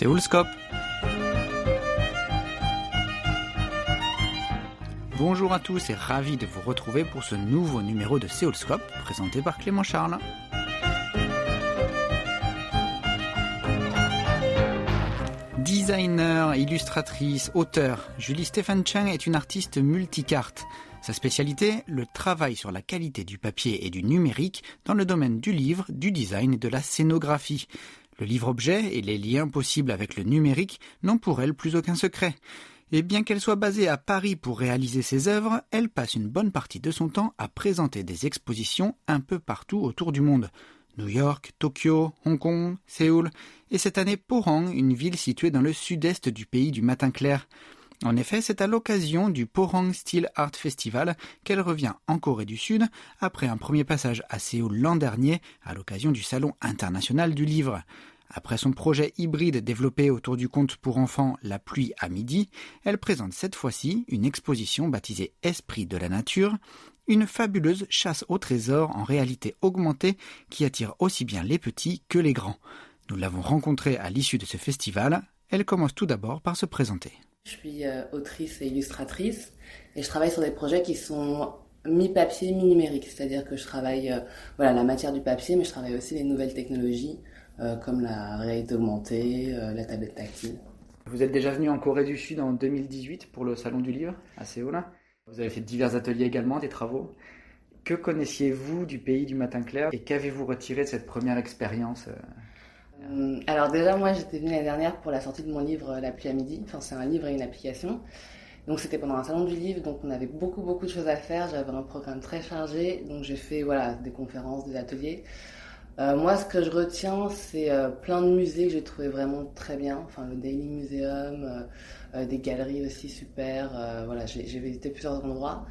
Séoulscope. Bonjour à tous et ravi de vous retrouver pour ce nouveau numéro de Séoulscope présenté par Clément Charles. Designer, illustratrice, auteur, Julie Stephen Chang est une artiste multicarte. Sa spécialité, le travail sur la qualité du papier et du numérique dans le domaine du livre, du design et de la scénographie. Le livre-objet et les liens possibles avec le numérique n'ont pour elle plus aucun secret. Et bien qu'elle soit basée à Paris pour réaliser ses œuvres, elle passe une bonne partie de son temps à présenter des expositions un peu partout autour du monde. New York, Tokyo, Hong Kong, Séoul, et cette année Pohang, une ville située dans le sud-est du pays du matin clair. En effet, c'est à l'occasion du Pohang Steel Art Festival qu'elle revient en Corée du Sud après un premier passage à Séoul l'an dernier à l'occasion du Salon international du livre. Après son projet hybride développé autour du conte pour enfants La pluie à midi, elle présente cette fois-ci une exposition baptisée Esprit de la nature, une fabuleuse chasse au trésor en réalité augmentée qui attire aussi bien les petits que les grands. Nous l'avons rencontrée à l'issue de ce festival. Elle commence tout d'abord par se présenter. Je suis euh, autrice et illustratrice et je travaille sur des projets qui sont mi-papier, mi-numérique. C'est-à-dire que je travaille euh, voilà, la matière du papier, mais je travaille aussi les nouvelles technologies comme la réalité augmentée, la tablette tactile. Vous êtes déjà venu en Corée du Sud en 2018 pour le Salon du Livre à Séoul. Vous avez fait divers ateliers également, des travaux. Que connaissiez-vous du pays du matin clair et qu'avez-vous retiré de cette première expérience euh, alors déjà, moi, j'étais venue l'année dernière pour la sortie de mon livre La pluie à midi. Enfin, c'est un livre et une application. Donc c'était pendant un salon du livre, donc on avait beaucoup beaucoup de choses à faire. J'avais un programme très chargé, donc j'ai fait voilà des conférences, des ateliers. Euh, moi, ce que je retiens, c'est euh, plein de musées que j'ai trouvé vraiment très bien. Enfin, le Daily Museum, des galeries aussi super. voilà, j'ai visité plusieurs endroits.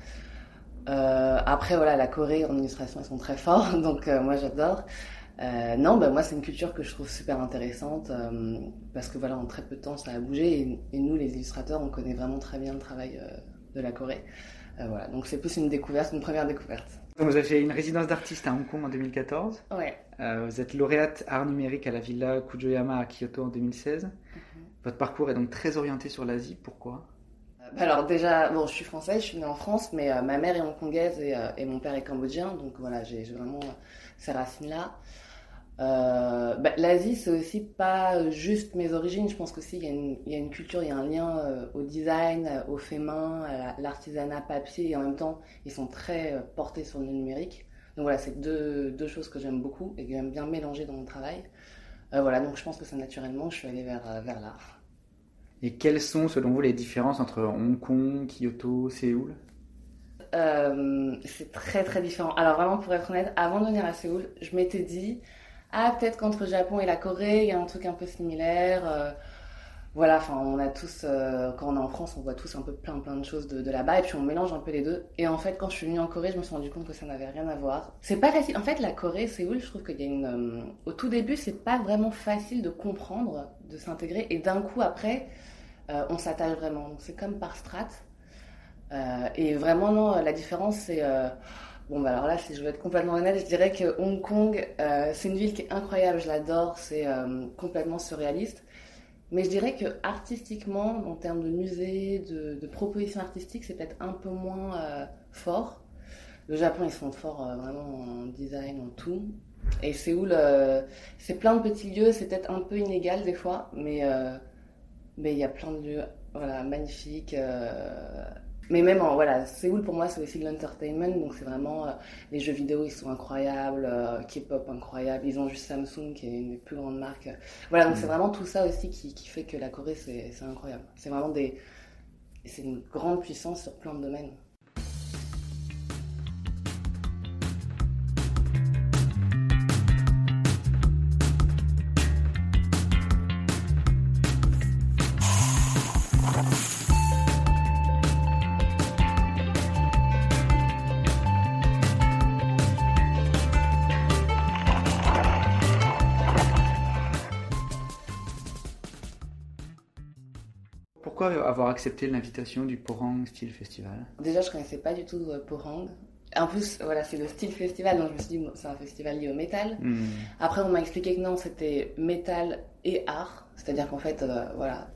après, voilà, la Corée en illustration, ils sont très forts, donc moi j'adore. Euh, non, bah, moi c'est une culture que je trouve super intéressante euh, parce que voilà en très peu de temps ça a bougé et, nous les illustrateurs on connaît vraiment très bien le travail euh, de la Corée. voilà donc c'est plus une découverte, une première découverte. Vous avez une résidence d'artiste à Hong Kong en 2014. Ouais. vous êtes lauréate art numérique à la Villa Kujoyama à Kyoto en 2016. Mhm. Votre parcours est donc très orienté sur l'Asie. Pourquoi? Bah, alors déjà, bon, je suis française, je suis née en France, mais ma mère est hongkongaise et, et, mon père est cambodgien, donc voilà, j'ai vraiment ces racines-là. Euh, bah, L'Asie, c'est aussi pas juste mes origines. Je pense qu'aussi il y, y, a une culture, il y a un lien euh, au design, euh, au fait main, à l'artisanat papier, et en même temps, ils sont très portés sur le numérique. Donc voilà, c'est deux, deux, choses que j'aime beaucoup et que j'aime bien mélanger dans mon travail. voilà, donc je pense que ça naturellement, je suis allée vers, vers l'art. Et quelles sont, selon vous, les différences entre Hong Kong, Kyoto, Séoul? C'est très très différent. Alors vraiment, pour être honnête, avant de venir à Séoul, je m'étais dit ah peut-être qu'entre le Japon et la Corée, il y a un truc un peu similaire. Euh, voilà, enfin on a tous, euh, quand on est en France, on voit tous un peu plein plein de choses de, là-bas et puis on mélange un peu les deux. Et en fait, quand je suis venue en Corée, je me suis rendu compte que ça n'avait rien à voir. C'est pas facile. En fait, la Corée, Séoul, je trouve qu'il y a une, euh, au tout début, c'est pas vraiment facile de comprendre, de s'intégrer et d'un coup après, on s'attache vraiment. C'est comme par strat. et vraiment non, la différence c'est Bon, bah alors là, si je veux être complètement honnête, je dirais que Hong Kong, euh, c'est une ville qui est incroyable, je l'adore, c'est euh, complètement surréaliste. Mais je dirais que artistiquement, en termes de musée, de, propositions artistiques, c'est peut-être un peu moins euh, fort. Le Japon, ils sont forts vraiment en design, en tout. Et Séoul, c'est plein de petits lieux, c'est peut-être un peu inégal des fois, mais il y a plein de lieux voilà, magnifiques mais même en voilà, Séoul pour moi c'est aussi de l'entertainment, donc c'est vraiment euh, les jeux vidéo ils sont incroyables, euh, K-pop incroyable, ils ont juste Samsung qui est une des plus grandes marques. Voilà, donc c'est mm. vraiment tout ça aussi qui, qui fait que la Corée c'est incroyable. C'est vraiment des c'est une grande puissance sur plein de domaines. Pourquoi avoir accepté l'invitation du Porang Style Festival? Déjà, je connaissais pas du tout euh, Porang. en plus, voilà, c'est le style festival, donc je me suis dit, c'est un festival lié au métal. Hmm. Après, on m'a expliqué que non, c'était métal et art. C'est-à-dire qu'en fait, euh, voilà,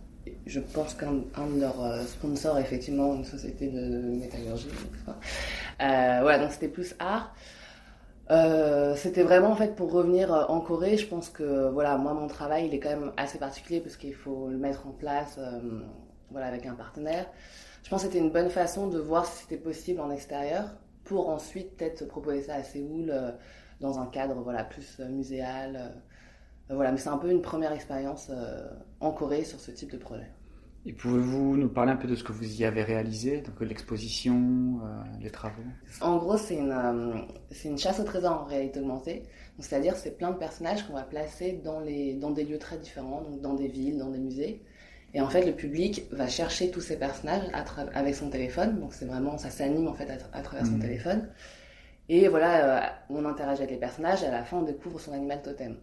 je pense qu'un un de leurs euh, sponsors, effectivement, une société de métallurgie. enfin, euh, voilà, donc c'était plus art. Euh, c'était vraiment en fait pour revenir euh, en Corée. Je pense que voilà, moi mon travail il est quand même assez particulier parce qu'il faut le mettre en place, euh, voilà, avec un partenaire. Je pense que c'était une bonne façon de voir si c'était possible en extérieur pour ensuite peut-être proposer ça à Séoul dans un cadre voilà plus muséal. voilà, mais c'est un peu une première expérience en Corée sur ce type de projet. Et pouvez-vous nous parler un peu de ce que vous y avez réalisé, donc l'exposition, euh, les travaux? En gros, c'est une, euh, c'est une chasse au trésor en réalité augmentée. C'est-à-dire, c'est plein de personnages qu'on va placer dans, les, dans des lieux très différents, donc dans des villes, dans des musées. Et en fait, le public va chercher tous ces personnages à avec son téléphone. Donc, c'est vraiment, ça s'anime en fait à, tra- à travers son Mhm. téléphone. Et voilà, euh, on interagit avec les personnages et à la fin, on découvre son animal totem.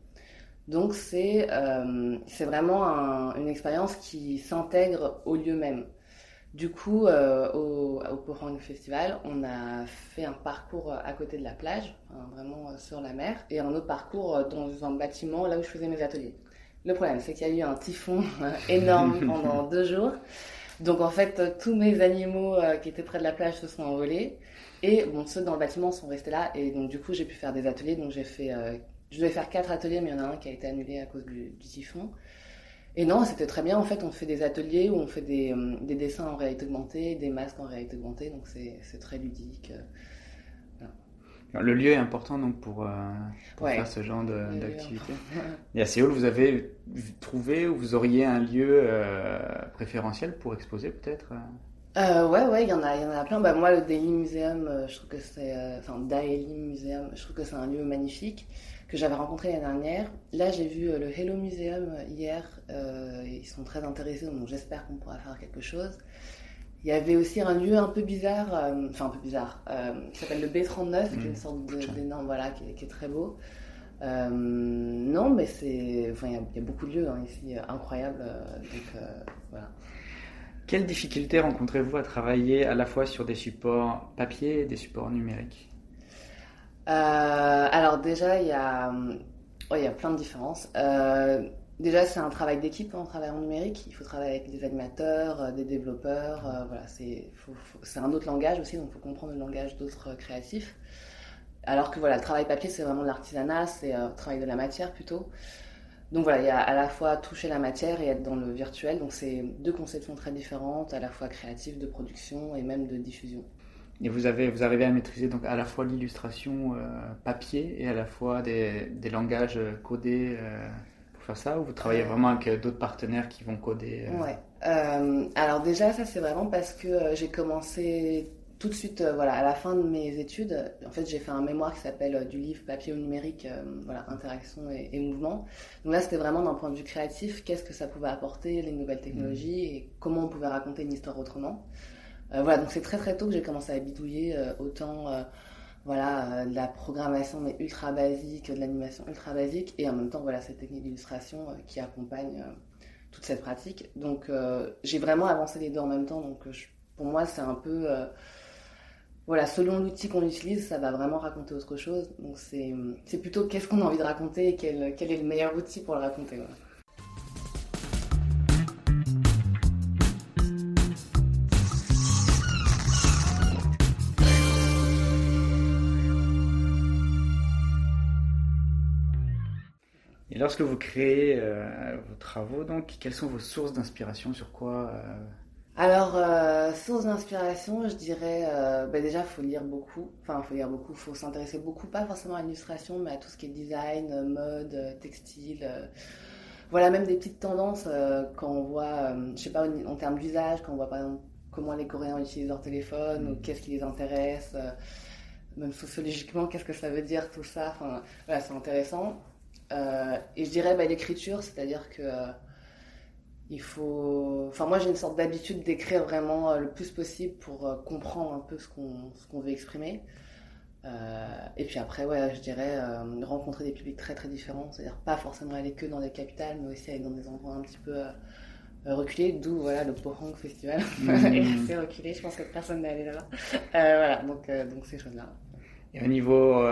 Donc, c'est euh, c'est vraiment un- une expérience qui s'intègre au lieu même. Du coup, euh, au, au Pohang Festival, on a fait un parcours à côté de la plage, enfin, vraiment euh, sur la mer, et un autre parcours euh, dans un bâtiment là où je faisais mes ateliers. Le problème, c'est qu'il y a eu un typhon euh, énorme pendant deux jours. Donc en fait, tous mes animaux euh, qui étaient près de la plage se sont envolés. Et bon, ceux dans le bâtiment sont restés là. Et donc du coup, j'ai pu faire des ateliers. Donc j'ai fait, euh, je devais faire quatre ateliers, mais il y en a un qui a été annulé à cause du, du typhon. Et non, c'était très bien. En fait, on fait des ateliers où on fait des, euh, des dessins en réalité augmentée, des masques en réalité augmentée. Donc c'est très ludique. Alors, Le lieu est important donc pour, euh, pour Ouais. faire ce genre d'activité. Et à Séoul, vous avez trouvé ou vous auriez un lieu euh, préférentiel pour exposer peut-être euh? Euh, ouais, ouais, il y en a, il y en a plein. Bah, moi, le Daily Museum, euh, je trouve que c'est, euh, enfin, Daily Museum, je trouve que c'est un lieu magnifique que j'avais rencontré l'année dernière. Là, j'ai vu euh, le Hello Museum hier. euh, ils sont très intéressés, donc j'espère qu'on pourra faire quelque chose. Il y avait aussi un lieu un peu bizarre, euh, enfin un peu bizarre, euh, qui s'appelle le B39, qui est Mm. une sorte de- Putain. d'énorme, voilà, qui est, qui est très beau. Non, mais c'est, enfin, il y, a, il y a beaucoup de lieux hein, ici, incroyables. donc voilà. Quelles difficultés rencontrez-vous à travailler à la fois sur des supports papier et des supports numériques? Alors déjà, il y a, ouais, il y a plein de différences. Euh, déjà, c'est un travail d'équipe en travaillant numérique. Il faut travailler avec des animateurs, euh, des développeurs. euh, voilà, c'est un autre langage aussi, donc il faut comprendre le langage d'autres euh, créatifs. Alors que voilà, le travail papier, c'est vraiment de l'artisanat, c'est euh, le travail de la matière plutôt. Donc voilà, il y a à la fois toucher la matière et être dans le virtuel. Donc c'est deux conceptions très différentes, à la fois créatives, de production et même de diffusion. Et vous, avez, vous arrivez à maîtriser donc à la fois l'illustration euh, papier et à la fois des, des langages euh, codés euh, pour faire ça Ou vous travaillez vraiment avec d'autres partenaires qui vont coder Ouais. Euh, alors déjà, ça c'est vraiment parce que j'ai commencé tout de suite, euh, voilà, à la fin de mes études. En fait, j'ai fait un mémoire qui s'appelle euh, du livre papier au numérique, euh, voilà, interaction et, et mouvement. Donc là, c'était vraiment d'un point de vue créatif, qu'est-ce que ça pouvait apporter, les nouvelles technologies et comment on pouvait raconter une histoire autrement. Euh, voilà, donc c'est très très tôt que j'ai commencé à bidouiller euh, autant. euh, voilà, de la programmation mais ultra basique, de l'animation ultra basique, et en même temps, voilà, cette technique d'illustration qui accompagne toute cette pratique. Donc j'ai vraiment avancé les deux en même temps. Donc pour moi c'est un peu voilà selon l'outil qu'on utilise ça va vraiment raconter autre chose. Donc c'est plutôt qu'est-ce qu'on a envie de raconter et quel, est le meilleur outil pour le raconter. Lorsque vous créez euh, vos travaux, donc, quelles sont vos sources d'inspiration Sur quoi euh, Alors, euh, source d'inspiration, je dirais, bah déjà, faut lire beaucoup. Enfin, faut lire beaucoup, faut s'intéresser beaucoup, pas forcément à l'illustration, mais à tout ce qui est design, mode, textile. Voilà, même des petites tendances quand on voit, je sais pas, en, termes d'usage, quand on voit par exemple comment les Coréens utilisent leur téléphone ou qu'est-ce qui les intéresse, même sociologiquement, qu'est-ce que ça veut dire tout ça. Enfin, voilà, c'est intéressant. Euh, et je dirais bah, l'écriture, c'est-à-dire que euh, il faut. Enfin, moi, j'ai une sorte d'habitude d'écrire vraiment euh, le plus possible pour comprendre un peu ce qu'on ce qu'on veut exprimer. Et puis après, ouais, je dirais rencontrer des publics très très différents, c'est-à-dire pas forcément aller que dans des capitales, mais aussi aller dans des endroits un petit peu euh, reculé, d'où voilà le Pohang Festival est assez reculé. Je pense que personne n'est allé là-bas. voilà, donc donc ces choses-là. Et au niveau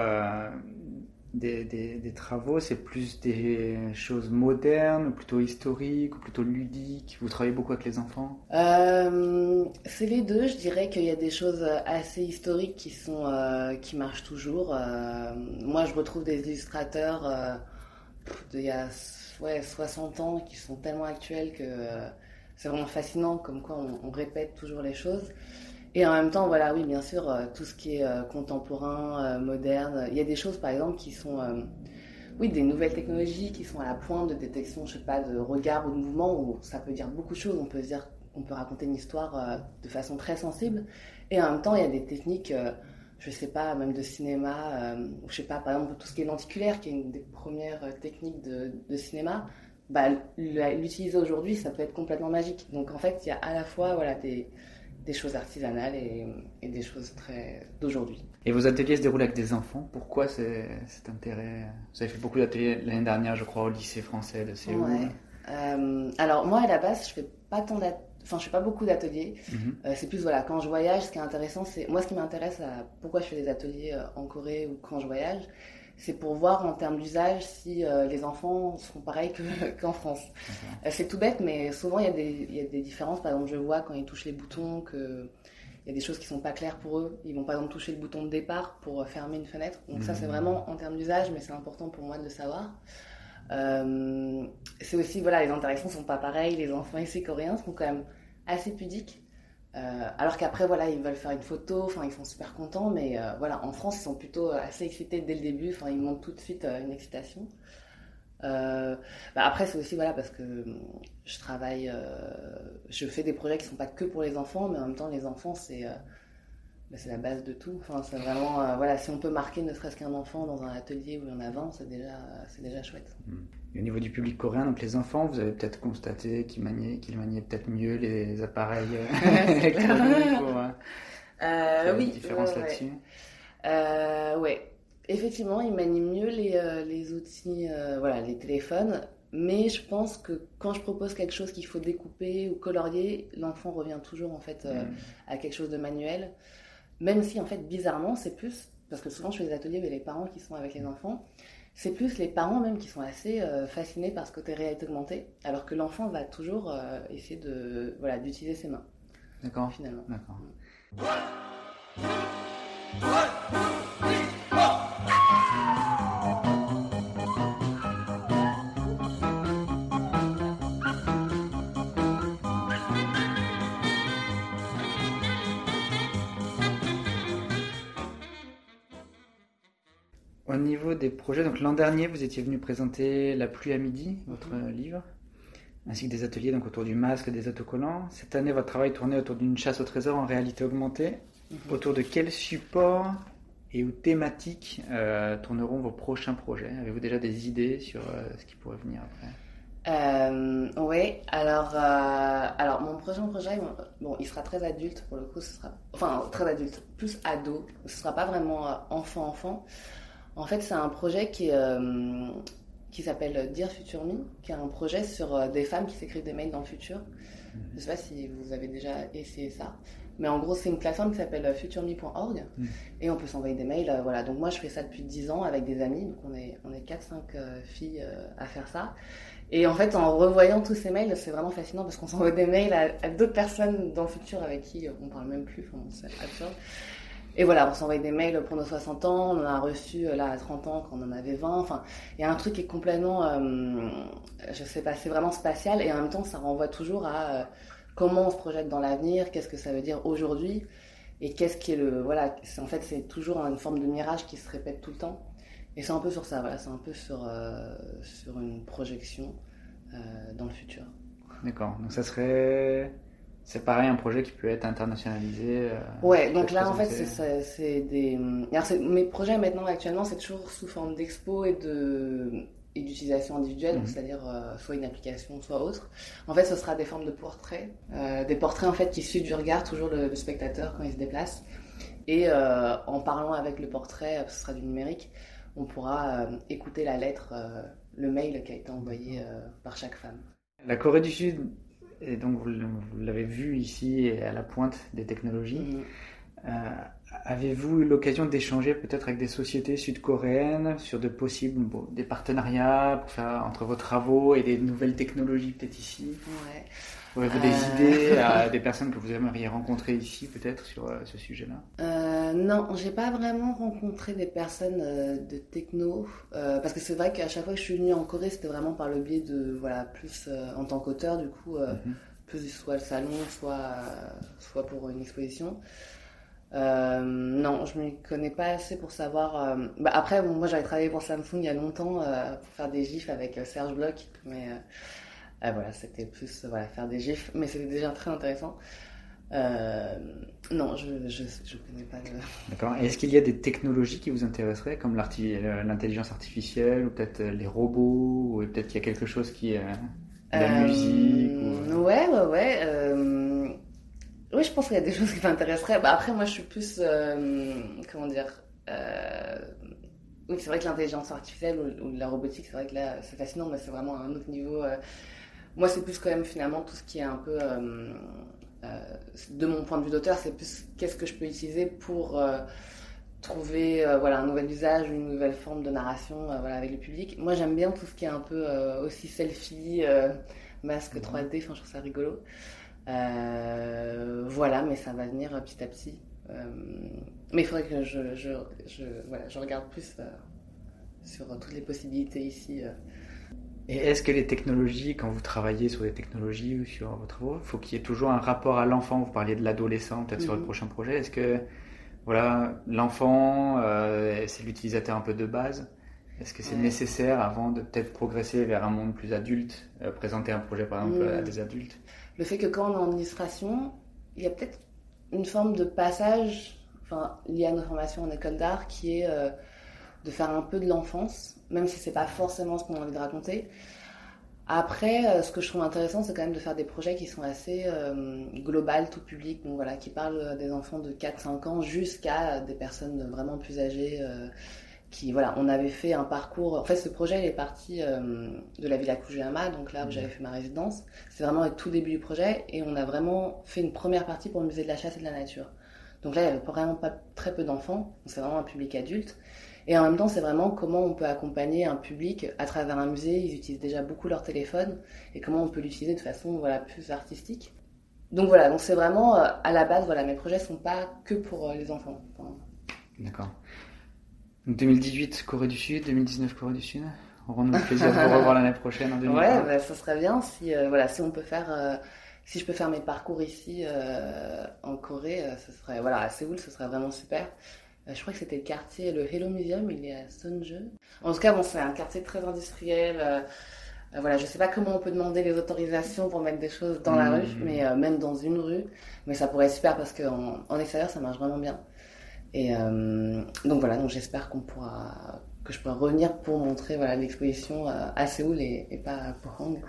des, travaux, c'est plus des choses modernes, plutôt historiques, ou plutôt ludiques Vous travaillez beaucoup avec les enfants? Euh, C'est les deux. Je dirais qu'il y a des choses assez historiques qui, sont, euh, qui marchent toujours. Euh, moi, je retrouve des illustrateurs d'il y a ouais, 60 ans qui sont tellement actuels que c'est vraiment fascinant, comme quoi on répète toujours les choses. Et en même temps, voilà, oui, bien sûr, euh, tout ce qui est euh, contemporain, euh, moderne. Il y a des choses, par exemple, qui sont, oui, des nouvelles technologies qui sont à la pointe de détection, je sais pas, de regard ou de mouvement, où ça peut dire beaucoup de choses. On peut dire, on peut raconter une histoire de façon très sensible. Et en même temps, il y a des techniques, je sais pas, même de cinéma, je sais pas, par exemple, tout ce qui est lenticulaire, qui est une des premières techniques de, de cinéma. Bah, l'utiliser aujourd'hui, ça peut être complètement magique. Donc en fait, il y a à la fois voilà, des, des choses artisanales et, des choses très d'aujourd'hui. Et vos ateliers se déroulent avec des enfants. Pourquoi cet intérêt? Vous avez fait beaucoup d'ateliers l'année dernière, je crois, au lycée français de Séoul. Ouais. Euh, alors moi, à la base, je fais pas tant Enfin, je fais pas beaucoup d'ateliers. Mhm. Euh, c'est plus voilà, quand je voyage, ce qui est intéressant, c'est moi ce qui m'intéresse, pourquoi je fais des ateliers euh, en Corée ou quand je voyage, c'est pour voir en termes d'usage si euh, les enfants sont pareils qu'en France. Euh, c'est tout bête, mais souvent il y, a des, il y, a des différences. Par exemple, je vois quand ils touchent les boutons que il y a des choses qui sont pas claires pour eux. Ils vont par exemple toucher le bouton de départ pour fermer une fenêtre. Donc ça c'est mmh. vraiment en termes d'usage, mais c'est important pour moi de le savoir. Euh, c'est aussi voilà, les interactions sont pas pareilles. Les enfants ici coréens sont quand même assez pudiques. Euh, alors qu'après, voilà, ils veulent faire une photo, enfin, ils sont super contents, mais euh, voilà, en France, ils sont plutôt assez excités dès le début, enfin, ils montrent tout de suite euh, une excitation. Bah, après, c'est aussi, voilà, parce que je travaille, je fais des projets qui ne sont pas que pour les enfants, mais en même temps, les enfants, c'est bah, la base de tout. Enfin, c'est vraiment, voilà, si on peut marquer ne serait-ce qu'un enfant dans un atelier où il y en a 20, c'est déjà, c'est déjà chouette. Au niveau du public coréen, donc les enfants, vous avez peut-être constaté qu'ils maniaient, qu'ils maniaient peut-être mieux les appareils euh, électroniques ou, euh, oui, différence là-dessus. ouais, effectivement, ils manient mieux les, les outils, voilà, les téléphones. Mais je pense que quand je propose quelque chose qu'il faut découper ou colorier, l'enfant revient toujours en fait hmm. à quelque chose de manuel. Même si, en fait, bizarrement, c'est plus, parce que souvent je fais des ateliers avec les parents qui sont avec les enfants, c'est plus les parents même qui sont assez euh, fascinés par ce côté réalité augmentée, alors que l'enfant va toujours euh, essayer de, voilà, d'utiliser ses mains. D'accord. Finalement. D'accord. Au niveau des projets, donc l'an dernier, vous étiez venu présenter La pluie à midi, votre mhm. livre, ainsi que des ateliers donc autour du masque, des autocollants. Cette année, votre travail tournait autour d'une chasse au trésor en réalité augmentée. Mhm. Autour de quels supports et ou thématiques euh, tourneront vos prochains projets? Avez-vous déjà des idées sur euh, ce qui pourrait venir après? Euh, oui, alors, alors mon prochain projet, bon, il sera très adulte pour le coup, ce sera, enfin très adulte, plus ado, ce sera pas vraiment enfant-enfant. En fait, c'est un projet qui, euh, qui s'appelle Dear Future Me, qui est un projet sur euh, des femmes qui s'écrivent des mails dans le futur. Mhm. Je ne sais pas si vous avez déjà essayé ça. Mais en gros, c'est une plateforme qui s'appelle futureme.org mhm. et on peut s'envoyer des mails. Euh, voilà. Donc moi, je fais ça depuis 10 ans avec des amis. Donc on est, on est 4-5 filles à faire ça. Et en fait, en revoyant tous ces mails, c'est vraiment fascinant parce qu'on s'envoie des mails à, d'autres personnes dans le futur avec qui on parle même plus. Enfin, c'est absurde. Et voilà, on s'envoie des mails pour nos 60 ans, on en a reçu euh, là à 30 ans quand on en avait 20. Enfin, il y a un truc qui est complètement, euh, je sais pas, c'est vraiment spatial et en même temps ça renvoie toujours à euh, comment on se projette dans l'avenir, qu'est-ce que ça veut dire aujourd'hui et qu'est-ce qui est le. Voilà, en fait c'est toujours une forme de mirage qui se répète tout le temps. Et c'est un peu sur ça, voilà, c'est un peu sur, sur une projection dans le futur. D'accord, donc ça serait c'est pareil, un projet qui peut être internationalisé. Euh, ouais, donc là, en fait, c'est des. Alors, mes projets maintenant, actuellement, c'est toujours sous forme d'expo et de et d'utilisation individuelle, mhm. c'est-à-dire euh, soit une application, soit autre. En fait, ce sera des formes de portraits, euh, des portraits en fait qui suivent du regard toujours le, spectateur quand il se déplace. Et en parlant avec le portrait, ce sera du numérique, on pourra écouter la lettre, le mail qui a été envoyé par chaque femme. La Corée du Sud et donc vous, l'avez vu ici à la pointe des technologies. Mm. Euh, avez-vous eu l'occasion d'échanger peut-être avec des sociétés sud-coréennes sur de possibles des partenariats pour faire entre vos travaux et des nouvelles technologies peut-être ici? Ouais. Aurez-vous des euh. idées à des personnes que vous aimeriez rencontrer ici peut-être sur euh, ce sujet-là? Euh, Non, j'ai pas vraiment rencontré des personnes de techno parce que c'est vrai qu'à chaque fois que je suis venue en Corée, c'était vraiment par le biais de voilà plus en tant qu'auteur du coup, mhm. plus soit le salon, soit soit pour une exposition. Euh, non, je ne connais pas assez pour savoir. Euh, bah après, moi j'avais travaillé pour Samsung il y a longtemps euh, pour faire des gifs avec Serge Bloch, mais voilà, c'était plus voilà, faire des gifs, mais c'était déjà très intéressant. non, je ne connais pas. D'accord. Est-ce qu'il y a des technologies qui vous intéresseraient, comme l'intelligence artificielle, ou peut-être les robots, ou peut-être qu'il y a quelque chose qui est la musique ou... Ouais, ouais, ouais. Oui, je pense qu'il y a des choses qui m'intéresseraient. Bah, après, moi, je suis plus. Euh, comment dire euh, Oui, c'est vrai que l'intelligence artificielle ou, la robotique, c'est vrai que là, c'est fascinant, mais c'est vraiment à un autre niveau. Euh. Moi, c'est plus quand même finalement tout ce qui est un peu. de mon point de vue d'auteur, c'est plus qu'est-ce que je peux utiliser pour trouver voilà, un nouvel usage, une nouvelle forme de narration voilà, avec le public. Moi, j'aime bien tout ce qui est un peu aussi selfie, masque 3D, enfin, je trouve ça rigolo. Euh, voilà, mais ça va venir petit à petit. Euh, mais il faudrait que je, je, voilà, je regarde plus euh, sur toutes les possibilités ici. Et est-ce que les technologies, quand vous travaillez sur les technologies ou sur vos travaux, il faut qu'il y ait toujours un rapport à l'enfant Vous parliez de l'adolescent, peut-être sur le mhm. prochain projet. Est-ce que voilà, l'enfant, c'est l'utilisateur un peu de base? Est-ce que c'est nécessaire avant de peut-être progresser vers un monde plus adulte, présenter un projet par exemple à des adultes? Le fait que quand on est en administration, il y a peut-être une forme de passage, enfin, lié à nos formations en école d'art, qui est euh, de faire un peu de l'enfance, même si c'est pas forcément ce qu'on a envie de raconter. Après, euh, ce que je trouve intéressant, c'est quand même de faire des projets qui sont assez euh, global, tout public, donc voilà, qui parlent des enfants de 4-5 ans jusqu'à des personnes vraiment plus âgées qui voilà, on avait fait un parcours. En fait, ce projet il est parti euh, de la Villa Kujuyama, donc là où j'avais fait ma résidence. C'est vraiment le tout début du projet et on a vraiment fait une première partie pour le musée de la chasse et de la nature. Donc là, il y avait vraiment pas très peu d'enfants, c'est vraiment un public adulte. Et en même temps, c'est vraiment comment on peut accompagner un public à travers un musée. Ils utilisent déjà beaucoup leur téléphone et comment on peut l'utiliser de façon voilà plus artistique. Donc voilà, donc c'est vraiment euh, à la base, voilà, mes projets sont pas que pour euh, les enfants. D'accord. 2018 Corée du Sud, 2019 Corée du Sud. Aurons-nous le plaisir de vous revoir l'année prochaine en 2020 Ouais, bah, ça serait bien si, euh, voilà, si on peut faire, euh, si je peux faire mes parcours ici euh, en Corée, ce serait, voilà, à Séoul, ce serait vraiment super. Je crois que c'était le quartier, le Hello Museum, il est à Sonje. En tout cas, bon, c'est un quartier très industriel. voilà, je sais pas comment on peut demander les autorisations pour mettre des choses dans la mmh. rue, mais même dans une rue. Mais ça pourrait être super parce qu'en en extérieur, ça marche vraiment bien. Et euh, donc voilà, donc j'espère qu'on pourra que je pourrai revenir pour montrer voilà l'exposition euh, à Séoul et, pas à Pohang.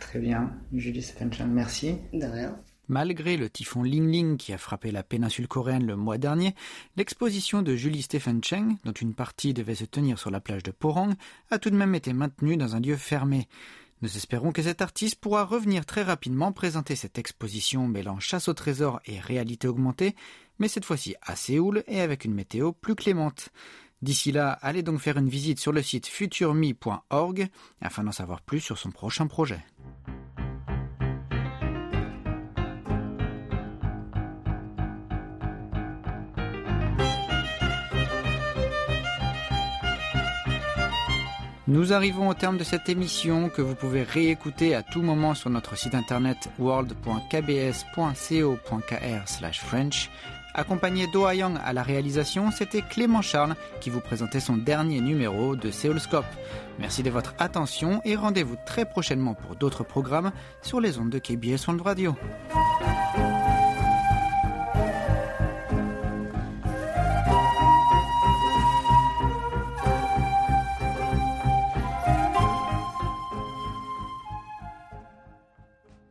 Très bien, Julie Stephenson, merci. De rien. Malgré le typhon Ling Ling qui a frappé la péninsule coréenne le mois dernier, l'exposition de Julie Stephen Cheng, dont une partie devait se tenir sur la plage de Pohang, a tout de même été maintenue dans un lieu fermé. Nous espérons que cet artiste pourra revenir très rapidement présenter cette exposition mêlant chasse au trésor et réalité augmentée, mais cette fois-ci à Séoul et avec une météo plus clémente. D'ici là, allez donc faire une visite sur le site futurme.org afin d'en savoir plus sur son prochain projet. Nous arrivons au terme de cette émission que vous pouvez réécouter à tout moment sur notre site internet world.kbs.co.kr/french. Accompagné d'Ohayang à la réalisation, c'était Clément Charles qui vous présentait son dernier numéro de Seoulscope. Merci de votre attention et rendez-vous très prochainement pour d'autres programmes sur les ondes de KBS World Radio.